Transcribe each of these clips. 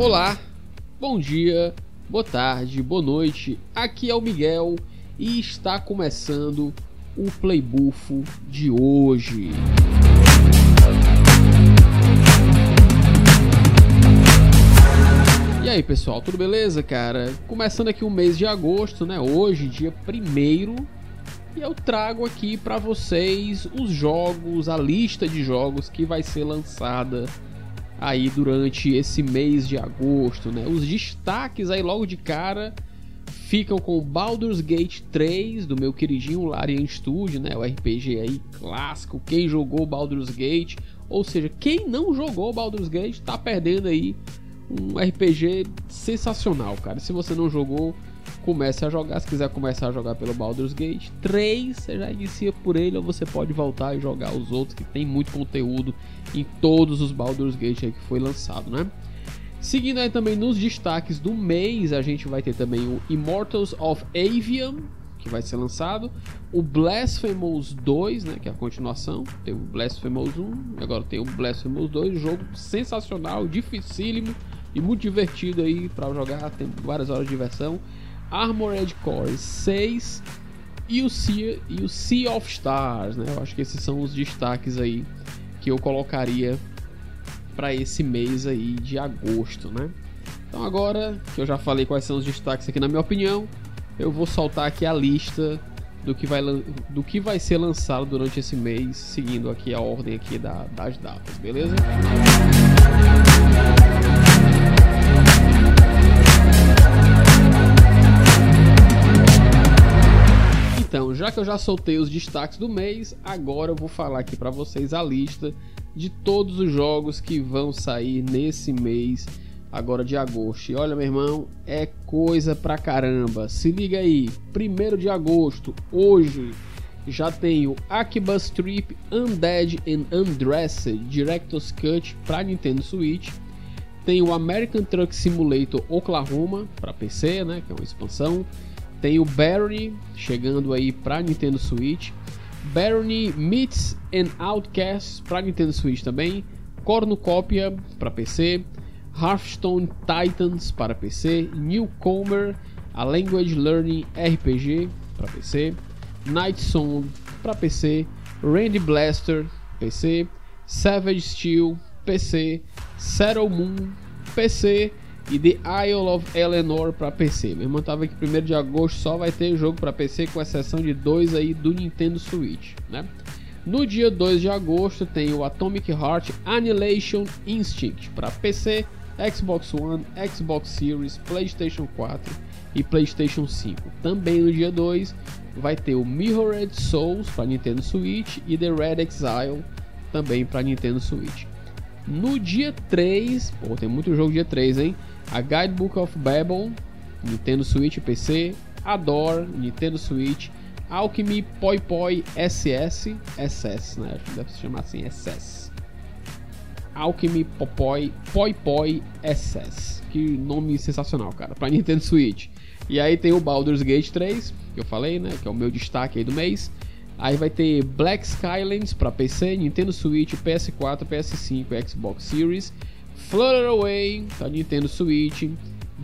Olá, bom dia, boa tarde, boa noite. Aqui é o Miguel e está começando o Playbufo de hoje. E aí pessoal, tudo beleza, cara? Começando aqui o mês de agosto, né? Hoje, dia 1 e eu trago aqui para vocês os jogos, a lista de jogos que vai ser lançada aí durante esse mês de agosto, né? Os destaques aí logo de cara ficam com Baldur's Gate 3 do meu queridinho Larian Studio, né? O RPG aí clássico. Quem jogou Baldur's Gate, ou seja, quem não jogou Baldur's Gate tá perdendo aí um RPG sensacional, cara. Se você não jogou, comece a jogar. Se quiser começar a jogar pelo Baldur's Gate 3, você já inicia por ele ou você pode voltar e jogar os outros que tem muito conteúdo em todos os Baldur's Gate que foi lançado, né? Seguindo aí também nos destaques do mês, a gente vai ter também o Immortals of Avium, que vai ser lançado, o Blasphemous 2, né, que é a continuação, tem o Blasphemous 1, agora tem o Blasphemous 2, jogo sensacional, dificílimo e muito divertido aí para jogar, tem várias horas de diversão. Armored Core 6 e o Sea, e o sea of Stars, né? Eu acho que esses são os destaques aí que eu colocaria para esse mês aí de agosto, né? Então agora que eu já falei quais são os destaques aqui na minha opinião, eu vou soltar aqui a lista do que vai, do que vai ser lançado durante esse mês, seguindo aqui a ordem aqui da, das datas, beleza? Já que eu já soltei os destaques do mês, agora eu vou falar aqui para vocês a lista de todos os jogos que vão sair nesse mês agora de agosto. E olha, meu irmão, é coisa pra caramba. Se liga aí, 1 de agosto, hoje, já tem o Akiba Strip Undead and Undressed Director's Cut para Nintendo Switch. Tem o American Truck Simulator Oklahoma para PC, né, que é uma expansão. Tem o Barony chegando aí para Nintendo Switch. Barony Meets and Outcasts para Nintendo Switch também. Cornucópia para PC. Hearthstone Titans para PC. Newcomer, a Language Learning RPG para PC. Night Song para PC. Randy Blaster PC. Savage Steel PC. Settle Moon PC e The Isle of Eleanor para PC. Meu irmão tava aqui 1 de agosto só vai ter jogo para PC com exceção de dois aí do Nintendo Switch, né? No dia 2 de agosto tem o Atomic Heart Annihilation Instinct para PC, Xbox One, Xbox Series, PlayStation 4 e PlayStation 5. Também no dia 2 vai ter o Mirrored Souls para Nintendo Switch e The Red Exile também para Nintendo Switch. No dia 3, pô, tem muito jogo dia 3, hein? A Guidebook of Babel, Nintendo Switch PC, Adore, Nintendo Switch, Alchemy Poi Poi SS, SS, né? Deve se chamar assim, SS. Alchemy Popoi Poi Poi SS. Que nome sensacional, cara, para Nintendo Switch. E aí tem o Baldur's Gate 3, que eu falei, né, que é o meu destaque aí do mês. Aí vai ter Black Skylands para PC, Nintendo Switch, PS4, PS5 e Xbox Series. Flutter Away para Nintendo Switch.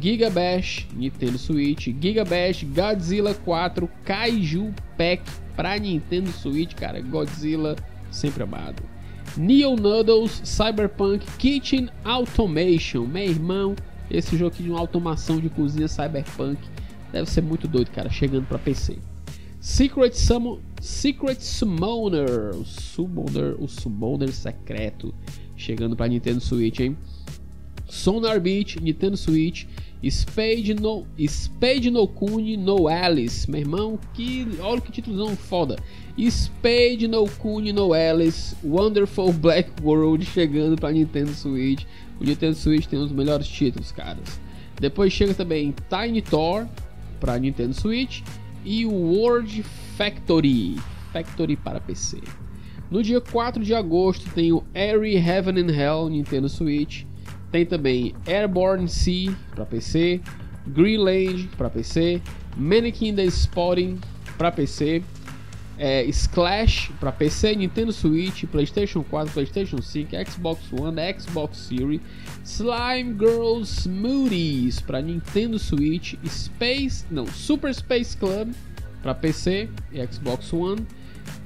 Giga Bash, Nintendo Switch. Giga Bash Godzilla 4 Kaiju Pack para Nintendo Switch, cara. Godzilla sempre amado. Neo Noodles Cyberpunk Kitchen Automation. Meu irmão, esse jogo aqui de uma automação de cozinha Cyberpunk deve ser muito doido, cara. Chegando para PC. Secret, Summon, Secret Summoner, o Summoner, o Summoner secreto, chegando para Nintendo Switch, hein? Sonar Beat, Nintendo Switch, Spade no, Spade no Kuni no Alice, meu irmão, que olha que títulozão foda. Spade no Kuni no Alice, Wonderful Black World chegando para Nintendo Switch. O Nintendo Switch tem os melhores títulos, caras. Depois chega também Tiny Thor para Nintendo Switch e o World Factory, Factory para PC. No dia 4 de agosto tem o Airy Heaven and Hell Nintendo Switch. Tem também Airborne Sea para PC, Greenland para PC, Mannequin the Spotting para PC, é, Splash para PC, Nintendo Switch, PlayStation 4, PlayStation 5, Xbox One, Xbox Series, Slime Girls Smoothies para Nintendo Switch, Space, não, Super Space Club para PC e Xbox One,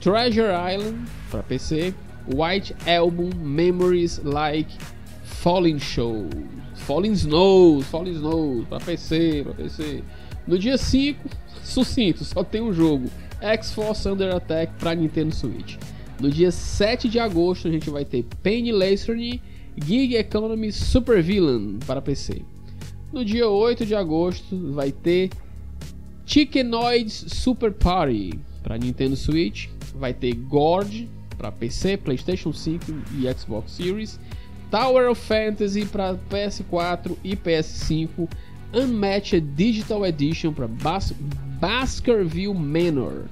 Treasure Island para PC, White Album Memories Like Falling Show, Falling Snows, Falling Snows para PC, para PC. No dia 5, sucinto, só tem um jogo. X-Force Under Attack para Nintendo Switch. No dia 7 de agosto a gente vai ter Penny Lacerny Gig Economy Super Villain para PC. No dia 8 de agosto vai ter Chickenoids Super Party para Nintendo Switch. Vai ter Gorge para PC, PlayStation 5 e Xbox Series. Tower of Fantasy para PS4 e PS5. Unmatched Digital Edition para Bas Baskerville Manor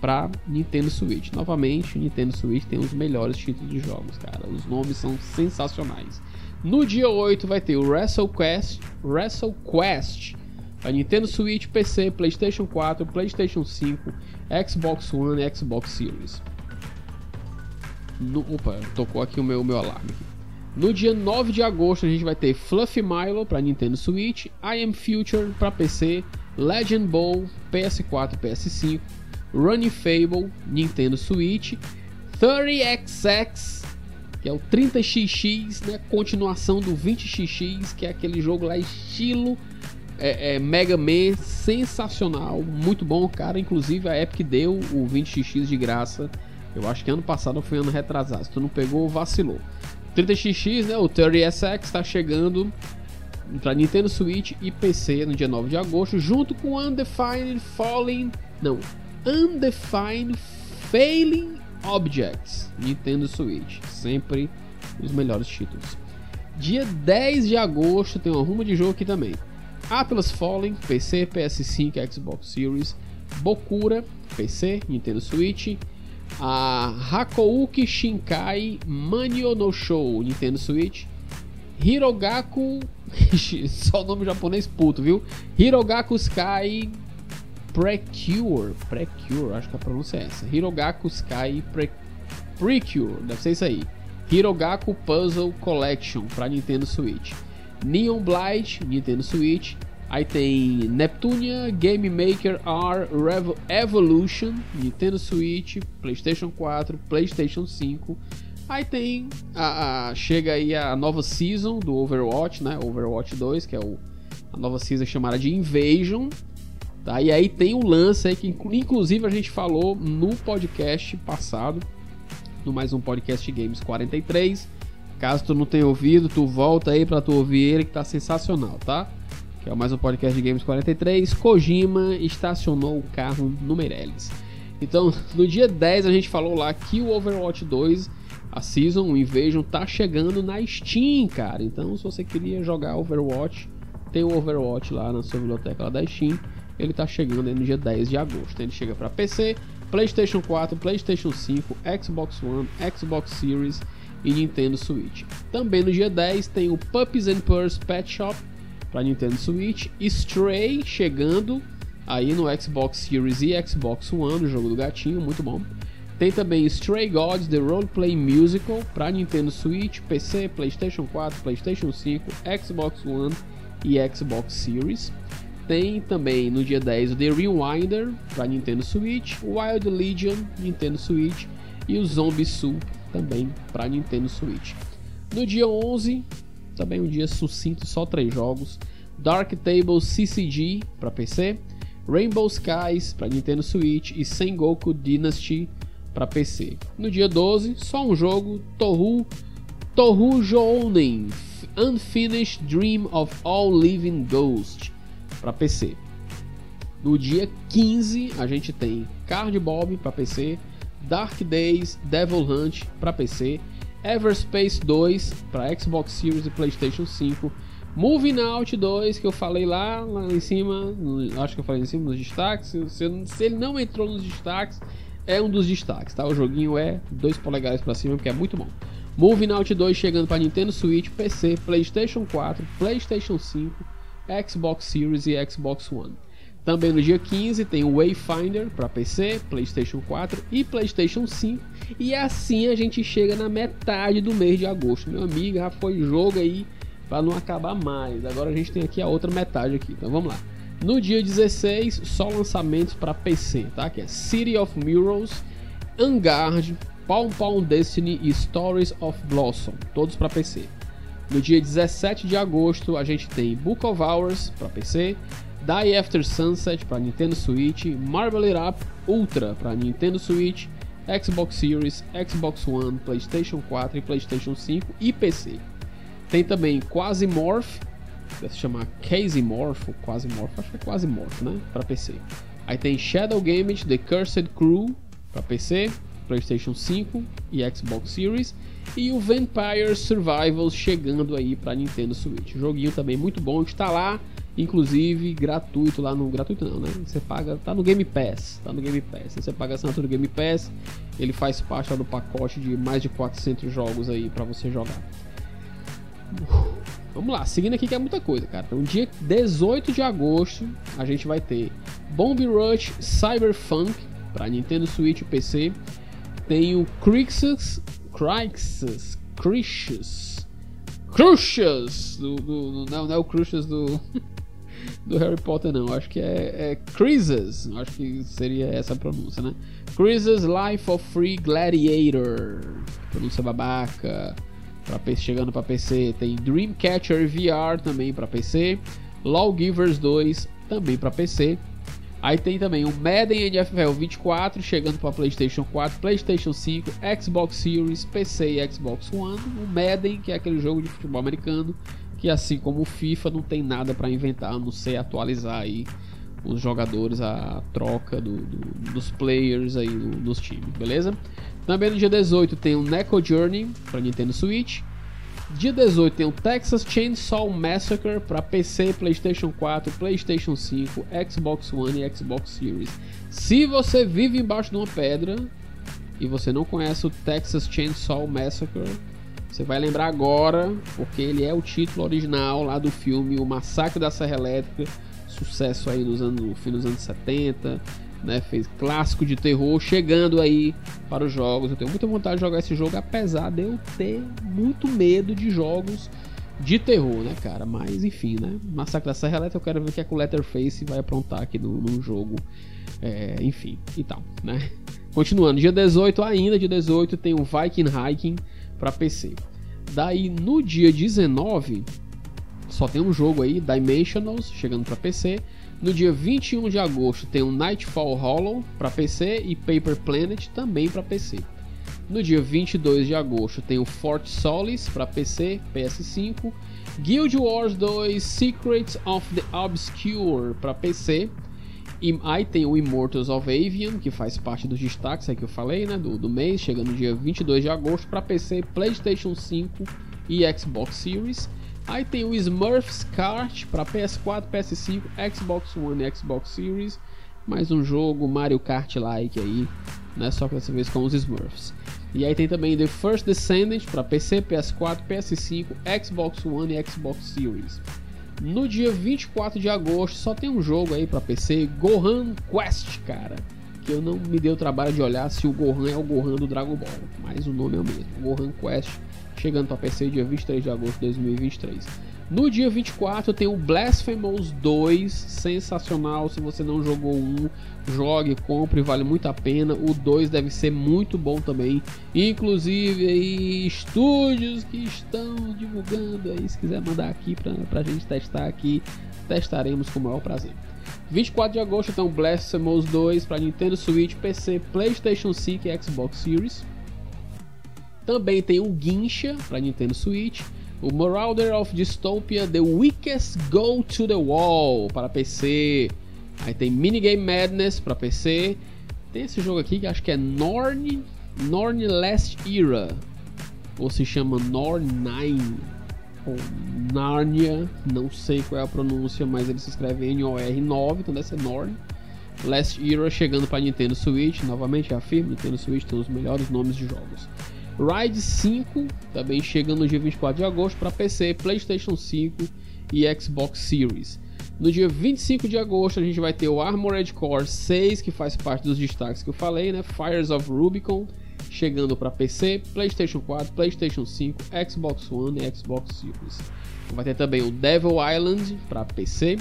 para Nintendo Switch. Novamente, Nintendo Switch tem os melhores títulos de jogos, cara. Os nomes são sensacionais. No dia 8 vai ter o WrestleQuest, WrestleQuest para Nintendo Switch, PC, PlayStation 4, PlayStation 5, Xbox One e Xbox Series. No, opa, tocou aqui o meu, meu alarme. No dia 9 de agosto a gente vai ter Fluffy Milo para Nintendo Switch, I Am Future para PC, Legend Ball PS4 e PS5, Running Fable Nintendo Switch, 30XX que é o 30XX, né, continuação do 20XX, que é aquele jogo lá estilo é, é, Mega Man, sensacional, muito bom, cara. Inclusive a Epic deu o 20XX de graça. Eu acho que ano passado foi ano retrasado. Se tu não pegou, vacilou. 30XX, né, o 30SX está chegando para Nintendo Switch e PC no dia 9 de agosto, junto com Undefined Falling, não, Undefined Failing Objects, Nintendo Switch, sempre os melhores títulos. Dia 10 de agosto tem uma ruma de jogo aqui também. Atlas Fallen, PC, PS5, Xbox Series, Bokura, PC, Nintendo Switch, a Hakouki Shinkai Manio no Show, Nintendo Switch, Hirogaku, só o nome japonês puto, viu? Hirogaku Sky Precure, Precure, acho que a pronúncia é essa. Hirogaku Sky Pre Precure, deve ser isso aí. Hirogaku Puzzle Collection para Nintendo Switch. Neon Blight, Nintendo Switch. Aí tem Neptunia Game Maker R Revo Evolution, Nintendo Switch, PlayStation 4, PlayStation 5. Aí tem a, a, chega aí a nova season do Overwatch, né? Overwatch 2, que é o, a nova season chamada de Invasion. Tá? E aí tem o lance aí que inclusive a gente falou no podcast passado, no mais um podcast Games 43. Caso tu não tenha ouvido, tu volta aí para tu ouvir ele que tá sensacional, tá? Que é mais um podcast de Games 43. Kojima estacionou o carro no Meirelles. Então, no dia 10 a gente falou lá que o Overwatch 2, a Season, o Invasion, tá chegando na Steam, cara. Então, se você queria jogar Overwatch, tem o Overwatch lá na sua biblioteca lá da Steam ele está chegando no dia 10 de agosto. Ele chega para PC, PlayStation 4, PlayStation 5, Xbox One, Xbox Series e Nintendo Switch. Também no dia 10 tem o Puppies and Purrs Pet Shop para Nintendo Switch, Stray chegando aí no Xbox Series e Xbox One, o jogo do gatinho, muito bom. Tem também Stray Gods The Roleplay Musical para Nintendo Switch, PC, PlayStation 4, PlayStation 5, Xbox One e Xbox Series. Tem também no dia 10 o The Rewinder para Nintendo Switch, Wild Legion Nintendo Switch e o Zombie Soup também para Nintendo Switch. No dia 11, também um dia sucinto, só três jogos: Dark Table CCG para PC, Rainbow Skies para Nintendo Switch e Sengoku Dynasty para PC. No dia 12, só um jogo: Tohu Tohu Jounen Unfinished Dream of All Living Ghosts para PC. No dia 15 a gente tem Card Bob para PC, Dark Days, Devil Hunt para PC, Everspace 2 para Xbox Series e PlayStation 5, Moving Out 2 que eu falei lá, lá em cima, no, acho que eu falei em cima nos destaques. Se, se, ele não entrou nos destaques, é um dos destaques, tá? O joguinho é 2 polegadas para cima porque é muito bom. Moving Out 2 chegando para Nintendo Switch, PC, PlayStation 4, PlayStation 5 Xbox Series e Xbox One. Também no dia 15 tem o Wayfinder para PC, PlayStation 4 e PlayStation 5. E assim a gente chega na metade do mês de agosto. Meu amigo, já foi jogo aí para não acabar mais. Agora a gente tem aqui a outra metade aqui. Então vamos lá. No dia 16, só lançamentos para PC, tá? Que é City of Mirrors, Angard, Palm Palm Destiny e Stories of Blossom, todos para PC. No dia 17 de agosto, a gente tem Book of Hours para PC, Die After Sunset para Nintendo Switch, Marvel It Up Ultra para Nintendo Switch, Xbox Series, Xbox One, PlayStation 4 e PlayStation 5 e PC. Tem também Quasimorph, deve se chamar Casey Morph, ou Quasimorph, acho que é Quasimorph, né? Para PC. Aí tem Shadow Gamage The Cursed Crew para PC, PlayStation 5 e Xbox Series. E o Vampire Survivals chegando aí para Nintendo Switch. Joguinho também muito bom, está lá inclusive gratuito lá no gratuito não, né? Você paga, tá no Game Pass, tá no Game Pass. Você paga assinatura do Game Pass, ele faz parte do pacote de mais de 400 jogos aí para você jogar. Vamos lá, seguindo aqui que é muita coisa, cara. Então, dia 18 de agosto, a gente vai ter Bomb Rush Cyberpunk para Nintendo Switch e PC. Tem o Crixus, Crixus, Crixus, Crucius, do, do, do, não, não é o Crucius do do Harry Potter, não. Acho que é, é. Acho que seria essa a pronúncia, né? Crisis Life of Free Gladiator. Pronúncia babaca. Pra, chegando para PC. Tem Dreamcatcher VR também para PC. Lawgivers 2 também para PC. Aí tem também o Madden NFL 24 chegando para PlayStation 4, PlayStation 5, Xbox Series, PC e Xbox One. O Madden, que é aquele jogo de futebol americano que assim como o FIFA não tem nada para inventar, a não ser atualizar aí os jogadores, a troca do, do, dos players aí dos times, beleza? Também no dia 18 tem o Neko Journey para Nintendo Switch. Dia 18 tem o Texas Chainsaw Massacre para PC, PlayStation 4, PlayStation 5, Xbox One e Xbox Series. Se você vive embaixo de uma pedra e você não conhece o Texas Chainsaw Massacre, você vai lembrar agora, porque ele é o título original lá do filme O Massacre da Serra Elétrica, sucesso aí nos anos, no fim dos anos 70, né? Fez clássico de terror, chegando aí para os jogos. Eu tenho muita vontade de jogar esse jogo, apesar de eu ter muito medo de jogos de terror, né, cara? Mas enfim, né? Massacre da Serra Elétrica, eu quero ver o que a Letterface vai aprontar aqui no, no jogo. É, enfim, e tal, né? Continuando, dia 18 ainda, dia 18 tem o Viking Hiking para PC. Daí no dia 19 só tem um jogo aí, Dimensionals, chegando para PC. No dia 21 de agosto tem o Nightfall Hollow para PC e Paper Planet também para PC. No dia 22 de agosto tem o Fort Solis para PC, PS5, Guild Wars 2 Secrets of the Obscure para PC e aí tem o Immortals of Avian, que faz parte dos destaques aí que eu falei, né, do, do mês, chegando no dia 22 de agosto para PC, PlayStation 5 e Xbox Series. Aí tem o Smurfs Kart para PS4, PS5, Xbox One e Xbox Series. Mais um jogo Mario Kart like aí, né, só que dessa vez com os Smurfs. E aí tem também The First Descendant para PC, PS4, PS5, Xbox One e Xbox Series. No dia 24 de agosto só tem um jogo aí para PC, Gohan Quest, cara. Que eu não me dei o trabalho de olhar se o Gohan é o Gohan do Dragon Ball, mas o nome é o mesmo. Gohan Quest, chegando para PC dia 23 de agosto de 2023. No dia 24 tem o Blasphemous 2, sensacional. Se você não jogou um, jogue, compre, vale muito a pena. O 2 deve ser muito bom também. Inclusive aí estúdios que estão divulgando aí, se quiser mandar aqui pra, pra gente testar aqui, testaremos com o maior prazer. 24 de agosto tem o Blasphemous 2 para Nintendo Switch, PC, PlayStation 5 e Xbox Series. Também tem o Guincha para Nintendo Switch o Marauder of Dystopia The Weakest Go to the Wall para PC. Aí tem Minigame Madness para PC. Tem esse jogo aqui que acho que é Norn, Norn Last Era. Ou se chama Norn 9. Ou Narnia. Não sei qual é a pronúncia, mas ele se escreve N-O-R-9, então deve ser Norn. Last Era chegando para Nintendo Switch. Novamente afirmo, Nintendo Switch tem os melhores nomes de jogos. Ride 5 também chegando no dia 24 de agosto para PC, PlayStation 5 e Xbox Series. No dia 25 de agosto a gente vai ter o Armored Core 6, que faz parte dos destaques que eu falei, né? Fires of Rubicon, chegando para PC, PlayStation 4, PlayStation 5, Xbox One e Xbox Series. Vai ter também o Devil Island para PC,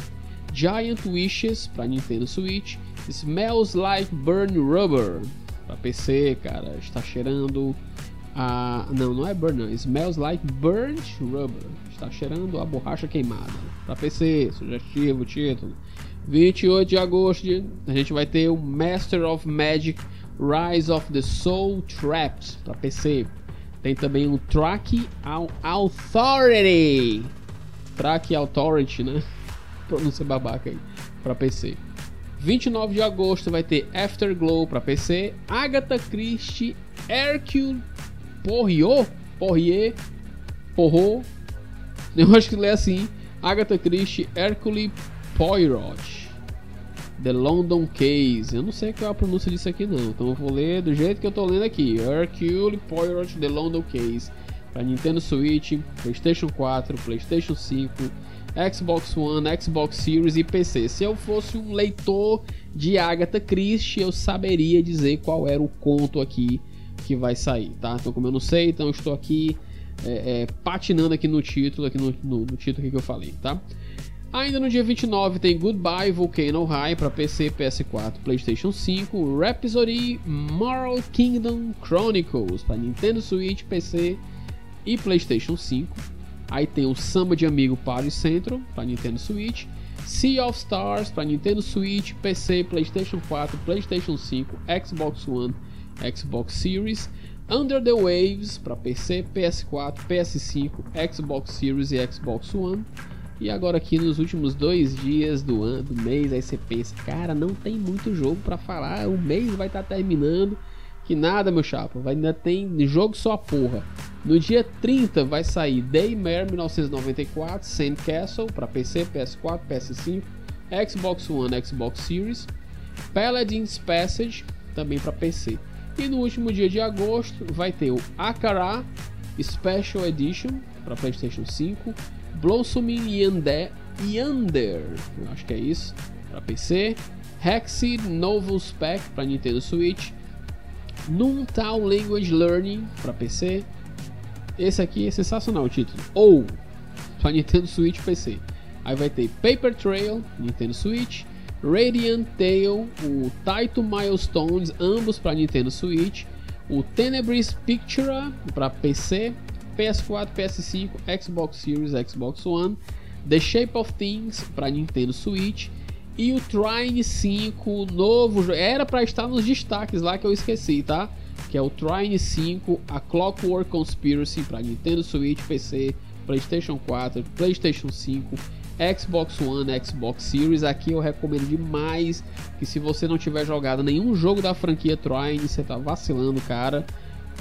Giant Wishes para Nintendo Switch, Smells Like Burn Rubber para PC, cara, está cheirando a não, não é burn, não, Smells Like Burnt Rubber, está cheirando a borracha queimada para PC, sugestivo título. 28 de agosto a gente vai ter o Master of Magic Rise of the Soul Trapped para PC. Tem também o Track Authority. Track Authority, né? Pronúncia babaca aí. Para PC. 29 de agosto vai ter Afterglow para PC. Agatha Christie Hercule Poirot. Poirier. Porro. Eu acho que lê assim. Agatha Christie Hercule Poirot. The London Case. Eu não sei qual é a pronúncia disso aqui não. Então eu vou ler do jeito que eu tô lendo aqui. Hercule Poirot The London Case. Para Nintendo Switch, PlayStation 4, PlayStation 5, Xbox One, Xbox Series e PC. Se eu fosse um leitor de Agatha Christie, eu saberia dizer qual era o conto aqui que vai sair, tá? Então como eu não sei, então estou aqui é, é, patinando aqui no título, aqui no, no, no título que eu falei, tá? Ainda no dia 29 tem Goodbye Volcano High para PC, PS4, PlayStation 5, Rhapsody Moral Kingdom Chronicles para Nintendo Switch, PC e PlayStation 5. Aí tem o Samba de Amigo Party Central para Nintendo Switch, Sea of Stars para Nintendo Switch, PC, PlayStation 4, PlayStation 5, Xbox One, Xbox Series, Under the Waves para PC, PS4, PS5, Xbox Series e Xbox One. E agora aqui nos últimos dois dias do ano, do mês, aí você pensa, cara, não tem muito jogo para falar, o mês vai estar tá terminando. Que nada, meu chapa, vai, ainda tem jogo só porra. No dia 30 vai sair Daymare 1994 Sandcastle para PC, PS4, PS5, Xbox One, Xbox Series, Paladin's Passage também para PC. E no último dia de agosto vai ter o Akara Special Edition para PlayStation 5, Blossoming Yonder, Yonder, acho que é isso, para PC, Hexed Novus Pack para Nintendo Switch, Noontown Language Learning para PC. Esse aqui é sensacional o título. Ou para Nintendo Switch PC. Aí vai ter Paper Trail, Nintendo Switch, Radiant Tail, o Taito Milestones, ambos para Nintendo Switch, o Tenebris Picture para PC, PS4, PS5, Xbox Series, Xbox One, The Shape of Things para Nintendo Switch e o Trine 5, novo. Era para estar nos destaques lá que eu esqueci, tá? Que é o Trine 5, a Clockwork Conspiracy para Nintendo Switch, PC, PlayStation 4, PlayStation 5, Xbox One, Xbox Series. Aqui eu recomendo demais que se você não tiver jogado nenhum jogo da franquia Trine, você tá vacilando, cara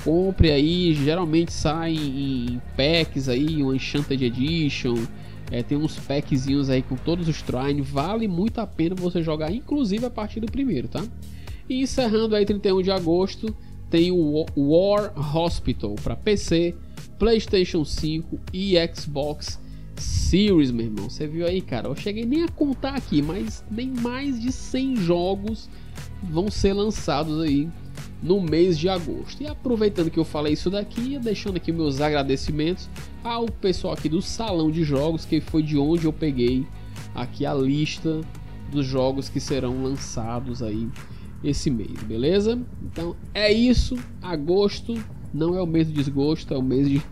compre aí, geralmente sai em packs aí, um Enchanted Edition, é, tem uns packzinhos aí com todos os Trine, vale muito a pena você jogar, inclusive a partir do primeiro, tá? E encerrando aí 31 de agosto, tem o War Hospital para PC, PlayStation 5 e Xbox Series, meu irmão. Você viu aí, cara? Eu cheguei nem a contar aqui, mas nem mais de 100 jogos vão ser lançados aí no mês de agosto. E aproveitando que eu falei isso daqui, deixando aqui meus agradecimentos ao pessoal aqui do Salão de Jogos, que foi de onde eu peguei aqui a lista dos jogos que serão lançados aí esse mês, beleza? Então é isso, agosto não é o mês do desgosto, é o mês de,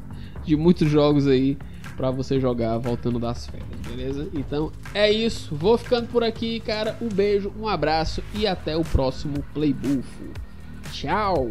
de muitos jogos aí para você jogar voltando das férias, beleza? Então é isso, vou ficando por aqui, cara. Um beijo, um abraço e até o próximo Playbufo. Tchau!